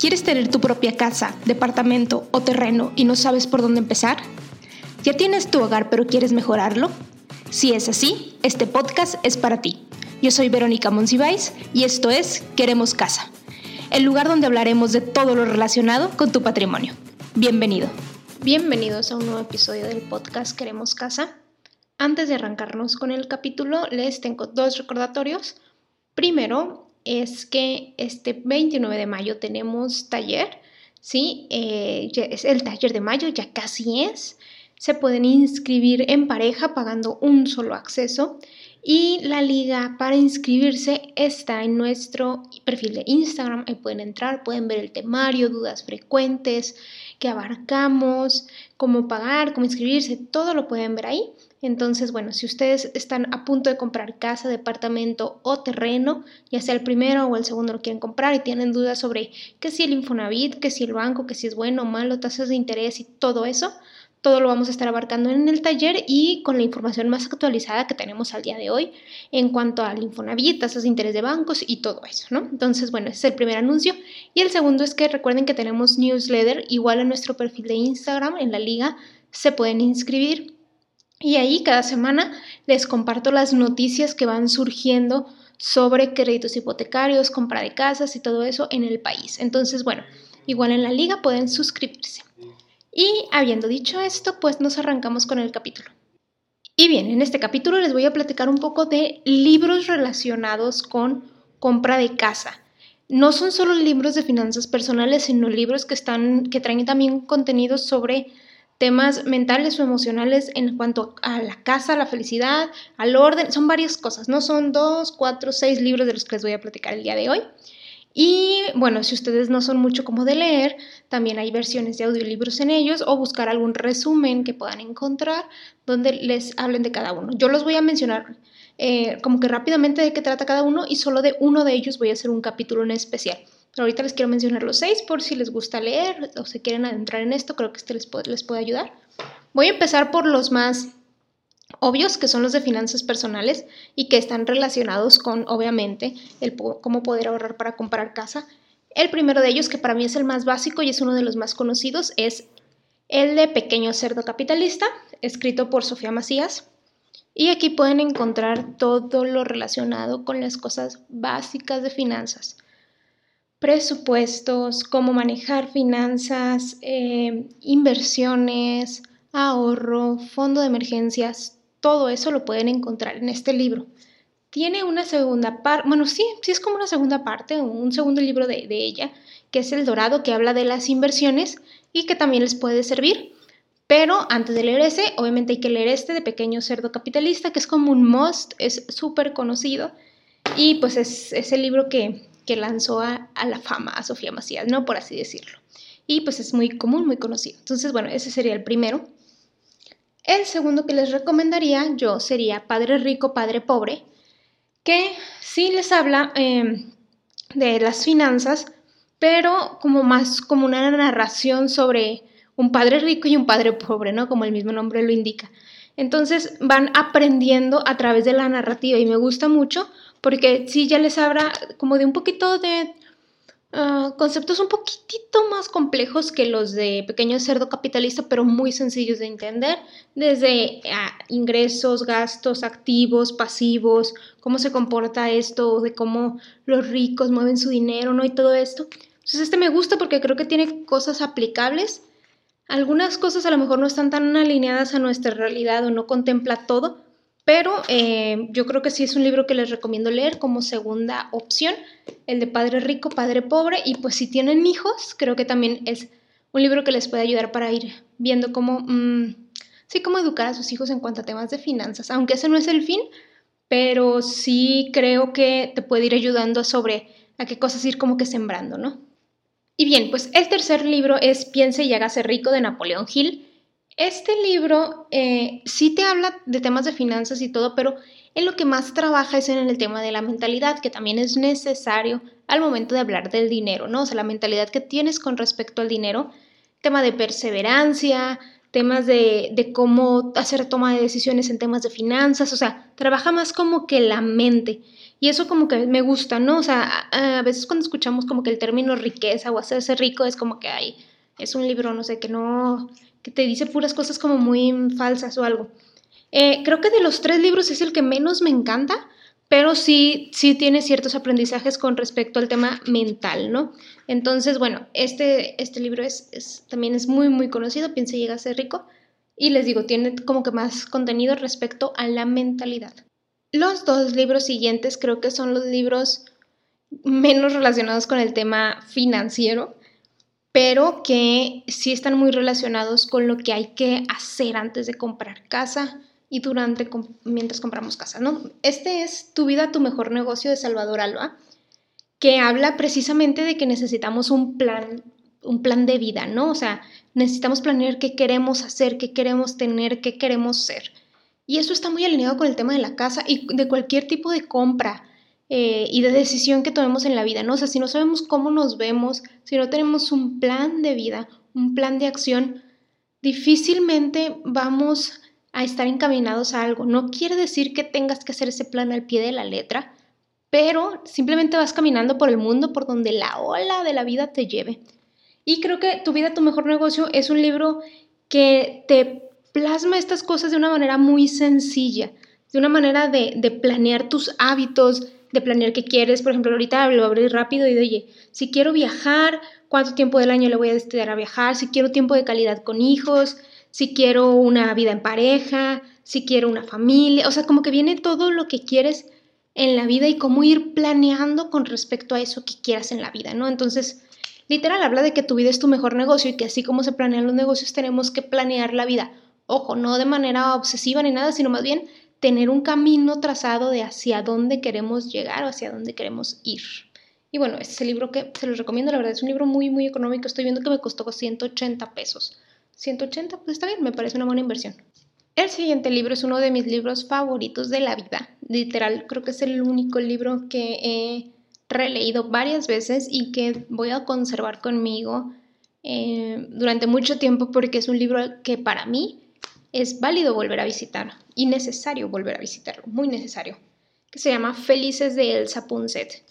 ¿Quieres tener tu propia casa, departamento o terreno y no sabes por dónde empezar? ¿Ya tienes tu hogar pero quieres mejorarlo? Si es así, este podcast es para ti. Yo soy Verónica Monsiváis y esto es Queremos Casa, el lugar donde hablaremos de todo lo relacionado con tu patrimonio. Bienvenido. Bienvenidos a un nuevo episodio del podcast Queremos Casa. Antes de arrancarnos con el capítulo, les tengo dos recordatorios. Primero, es que este 29 de mayo tenemos taller, ¿sí? Eh, es el taller de mayo, ya casi es. Se pueden inscribir en pareja pagando un solo acceso y la liga para inscribirse está en nuestro perfil de Instagram. Ahí pueden entrar, pueden ver el temario, dudas frecuentes que abarcamos, cómo pagar, cómo inscribirse, todo lo pueden ver ahí. Entonces, bueno, si ustedes están a punto de comprar casa, departamento o terreno, ya sea el primero o el segundo lo quieren comprar y tienen dudas sobre qué si el Infonavit, qué si el banco, qué si es bueno o malo, tasas de interés y todo eso, todo lo vamos a estar abarcando en el taller y con la información más actualizada que tenemos al día de hoy en cuanto al Infonavit, tasas de interés de bancos y todo eso, ¿no? Entonces, bueno, ese es el primer anuncio. Y el segundo es que recuerden que tenemos newsletter igual en nuestro perfil de Instagram, en la liga, se pueden inscribir y ahí cada semana les comparto las noticias que van surgiendo sobre créditos hipotecarios, compra de casas y todo eso en el país. Entonces, bueno, igual en la liga pueden suscribirse. Y habiendo dicho esto, pues nos arrancamos con el capítulo. Y bien, en este capítulo les voy a platicar un poco de libros relacionados con compra de casa. No son solo libros de finanzas personales, sino libros que están que traen también contenidos sobre temas mentales o emocionales en cuanto a la casa, la felicidad, al orden, son varias cosas, no son dos, cuatro, seis libros de los que les voy a platicar el día de hoy. Y bueno, si ustedes no son mucho como de leer, también hay versiones de audiolibros en ellos o buscar algún resumen que puedan encontrar donde les hablen de cada uno. Yo los voy a mencionar eh, como que rápidamente de qué trata cada uno y solo de uno de ellos voy a hacer un capítulo en especial. Ahorita les quiero mencionar los seis por si les gusta leer o se quieren adentrar en esto, creo que este les puede, les puede ayudar. Voy a empezar por los más obvios, que son los de finanzas personales y que están relacionados con, obviamente, el cómo poder ahorrar para comprar casa. El primero de ellos, que para mí es el más básico y es uno de los más conocidos, es el de Pequeño Cerdo Capitalista, escrito por Sofía Macías. Y aquí pueden encontrar todo lo relacionado con las cosas básicas de finanzas presupuestos, cómo manejar finanzas, eh, inversiones, ahorro, fondo de emergencias, todo eso lo pueden encontrar en este libro. Tiene una segunda parte, bueno, sí, sí es como una segunda parte, un segundo libro de, de ella, que es El Dorado, que habla de las inversiones y que también les puede servir. Pero antes de leer ese, obviamente hay que leer este de Pequeño Cerdo Capitalista, que es como un must, es súper conocido. Y pues es, es el libro que, que lanzó a, la fama a Sofía Macías, ¿no? Por así decirlo. Y pues es muy común, muy conocido. Entonces, bueno, ese sería el primero. El segundo que les recomendaría yo sería Padre Rico, Padre Pobre, que sí les habla em, de las finanzas, pero como más como una narración sobre un padre rico y un padre pobre, ¿no? Como el mismo nombre lo indica. Entonces van aprendiendo a través de la narrativa y me gusta mucho porque sí ya les habla como de un poquito de ah, conceptos un poquitito más complejos que los de pequeño cerdo capitalista, pero muy sencillos de entender, desde ah, ingresos, gastos, activos, pasivos, cómo se comporta esto, de cómo los ricos mueven su dinero, ¿no? Y todo esto. Entonces este me gusta porque creo que tiene cosas aplicables. Algunas cosas a lo mejor no están tan alineadas a nuestra realidad o no contempla todo, pero eh, yo creo que sí es un libro que les recomiendo leer como segunda opción, el de Padre Rico, Padre Pobre, y pues si tienen hijos, creo que también es un libro que les puede ayudar para ir viendo cómo, mm, sí, cómo educar a sus hijos en cuanto a temas de finanzas, aunque ese no es el fin, pero sí creo que te puede ir ayudando sobre a qué cosas ir como que sembrando, ¿no? Y bien, pues el tercer libro es Piense y hágase rico de Napoleón Hill. Este libro eh, sí te habla de temas de finanzas y todo, pero en lo que más trabaja es en el tema de la mentalidad, que también es necesario al momento de hablar del dinero, ¿no? O sea, la mentalidad que tienes con respecto al dinero, tema de perseverancia, temas de, de, cómo hacer toma de decisiones en temas de finanzas, o sea, trabaja más como que la mente. Y eso como que me gusta, ¿no? O sea, a, veces cuando escuchamos como que el término riqueza o hacerse rico es como que hay, es un libro, no sé, que no, que te dice puras cosas como muy falsas o algo. Eh, creo que de los tres libros es el que menos me encanta, pero sí, sí tiene ciertos aprendizajes con respecto al tema mental, ¿no? Entonces, bueno, este, este libro es, también es muy, muy conocido, Piensa y llega a ser rico, y les digo, tiene como que más contenido respecto a la mentalidad. Los dos libros siguientes creo que son los libros menos relacionados con el tema financiero, pero que sí están muy relacionados con lo que hay que hacer antes de comprar casa y durante mientras compramos casa, ¿no? Este es Tu vida, tu mejor negocio de Salvador Alba, que habla precisamente de que necesitamos un plan, un plan de vida, ¿no? O sea, necesitamos planear qué queremos hacer, qué queremos tener, qué queremos ser. Y eso está muy alineado con el tema de la casa y de cualquier tipo de compra eh, y de decisión que tomemos en la vida, ¿no? O sea, si no sabemos cómo nos vemos, si no tenemos un plan de vida, un plan de acción, difícilmente vamos a estar encaminados a algo. No quiere decir que tengas que hacer ese plan al pie de la letra, pero simplemente vas caminando por el mundo por donde la ola de la vida te lleve. Y creo que Tu vida, tu mejor negocio es un libro que te plasma estas cosas de una manera muy sencilla, de una manera de, de planear tus hábitos, de planear qué quieres. Por ejemplo, ahorita lo abrir rápido y de, oye, si quiero viajar, ¿cuánto tiempo del año le voy a destinar a viajar? Si quiero tiempo de calidad con hijos, si quiero una vida en pareja, si quiero una familia. O sea, como que viene todo lo que quieres en la vida y cómo ir planeando con respecto a eso que quieras en la vida, ¿no? Entonces, literal, habla de que tu vida es tu mejor negocio y que así como se planean los negocios, tenemos que planear la vida. Ojo, no de manera obsesiva ni nada, sino más bien tener un camino trazado de hacia dónde queremos llegar o hacia dónde queremos ir. Y bueno, es el libro que se los recomiendo, la verdad es un libro muy, muy económico. Estoy viendo que me costó 180 pesos. 180, pues está bien, me parece una buena inversión. El siguiente libro es uno de mis libros favoritos de la vida. Literal, creo que es el único libro que he releído varias veces y que voy a conservar conmigo eh, durante mucho tiempo porque es un libro que para mí es válido volver a visitar y necesario volver a visitarlo, muy necesario, que se llama Felices de Elsa Punset.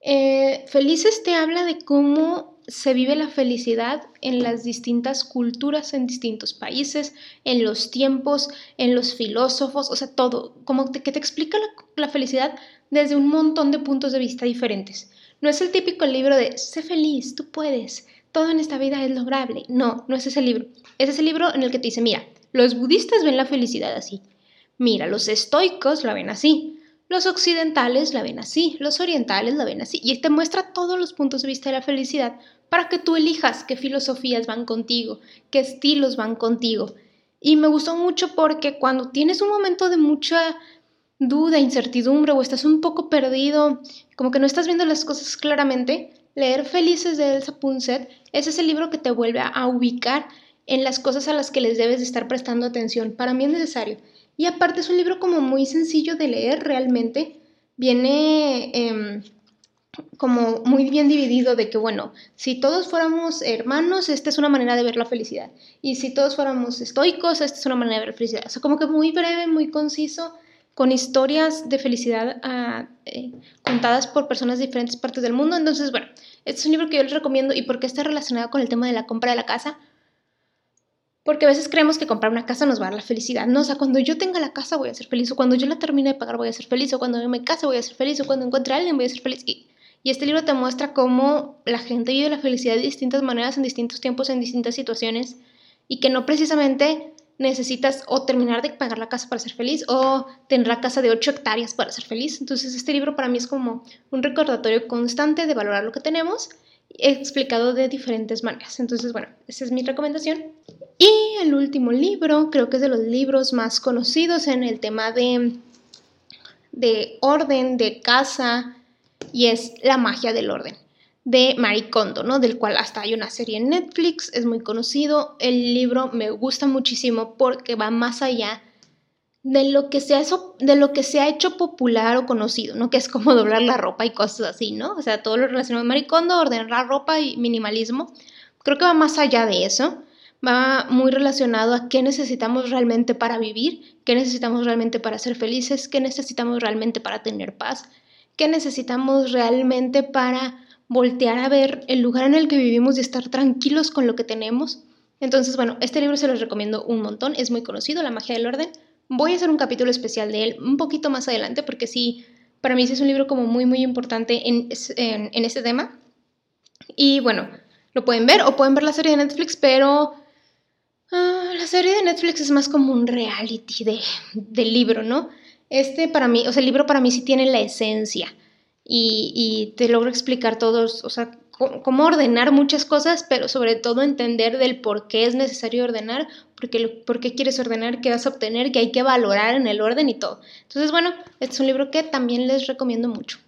Eh, Felices te habla de cómo se vive la felicidad en las distintas culturas, en distintos países, en los tiempos, en los filósofos, o sea, todo, como que te explica la, la felicidad desde un montón de puntos de vista diferentes. No es el típico libro de sé feliz, tú puedes, todo en esta vida es lograble. No, no es ese libro. Es ese libro en el que te dice, mira, los budistas ven la felicidad así. Mira, los estoicos la ven así. Los occidentales la ven así, los orientales la ven así. Y te muestra todos los puntos de vista de la felicidad para que tú elijas qué filosofías van contigo, qué estilos van contigo. Y me gustó mucho porque cuando tienes un momento de mucha duda, incertidumbre o estás un poco perdido, como que no estás viendo las cosas claramente, leer Felices de Elsa Punset es ese libro que te vuelve a ubicar en las cosas a las que les debes de estar prestando atención. Para mí es necesario. Y aparte es un libro como muy sencillo de leer realmente. Viene em, como muy bien dividido de que, bueno, si todos fuéramos hermanos, esta es una manera de ver la felicidad. Y si todos fuéramos estoicos, esta es una manera de ver la felicidad. O sea, como que muy breve, muy conciso, con historias de felicidad ah, eh, contadas por personas de diferentes partes del mundo. Entonces, bueno, este es un libro que yo les recomiendo y porque está relacionado con el tema de la compra de la casa porque a veces creemos que comprar una casa nos va a dar la felicidad. No, o sea, cuando yo tenga la casa voy a ser feliz, o cuando yo la termine de pagar voy a ser feliz, o cuando yo me case voy a ser feliz, o cuando encuentre a alguien voy a ser feliz. Y, y este libro te muestra cómo la gente vive la felicidad de distintas maneras, en distintos tiempos, en distintas situaciones, y que no precisamente necesitas o terminar de pagar la casa para ser feliz o tener la casa de 8 hectáreas para ser feliz. Entonces este libro para mí es como un recordatorio constante de valorar lo que tenemos explicado de diferentes maneras. Entonces, bueno, esa es mi recomendación. Y el último libro, creo que es de los libros más conocidos en el tema de, de orden, de casa, y es La magia del orden, de Marie Kondo, ¿no? Del cual hasta hay una serie en Netflix, es muy conocido. El libro me gusta muchísimo porque va más allá de lo que se ha, de lo que se ha hecho popular o conocido, ¿no? Que es como doblar la ropa y cosas así, ¿no? O sea, todo lo relacionado con maricondo, ordenar la ropa y minimalismo. Creo que va más allá de eso, va muy relacionado a qué necesitamos realmente para vivir, qué necesitamos realmente para ser felices, qué necesitamos realmente para tener paz, qué necesitamos realmente para voltear a ver el lugar en el que vivimos y estar tranquilos con lo que tenemos. Entonces, bueno, este libro se los recomiendo un montón, es muy conocido, La magia del orden. Voy a hacer un capítulo especial de él un poquito más adelante porque sí, para mí sí es un libro como muy, muy importante en, en, este tema. Y bueno, lo pueden ver o pueden ver la serie de Netflix, pero ah, la serie de Netflix es más como un reality de, del libro, ¿no? Este para mí, o sea, el libro para mí sí tiene la esencia y, y te logro explicar todos, o sea, cómo ordenar muchas cosas, pero sobre todo entender del por qué es necesario ordenar, porque, por qué quieres ordenar, qué vas a obtener, qué hay que valorar en el orden y todo. Entonces, bueno, este es un libro que también les recomiendo mucho.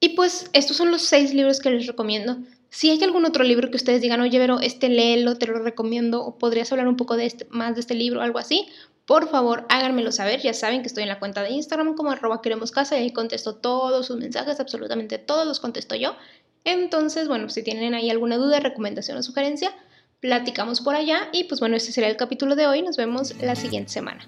Y pues estos son los seis libros que les recomiendo. Si hay algún otro libro que ustedes digan, oye, pero este léelo, te lo recomiendo, o podrías hablar un poco de este, más de este libro, algo así, por favor háganmelo saber. Ya saben que estoy en la cuenta de Instagram como arroba queremos casa y ahí contesto todos sus mensajes, absolutamente todos los contesto yo. Entonces, bueno, si tienen ahí alguna duda, recomendación o sugerencia, platicamos por allá y pues bueno, este sería el capítulo de hoy. Nos vemos la siguiente semana.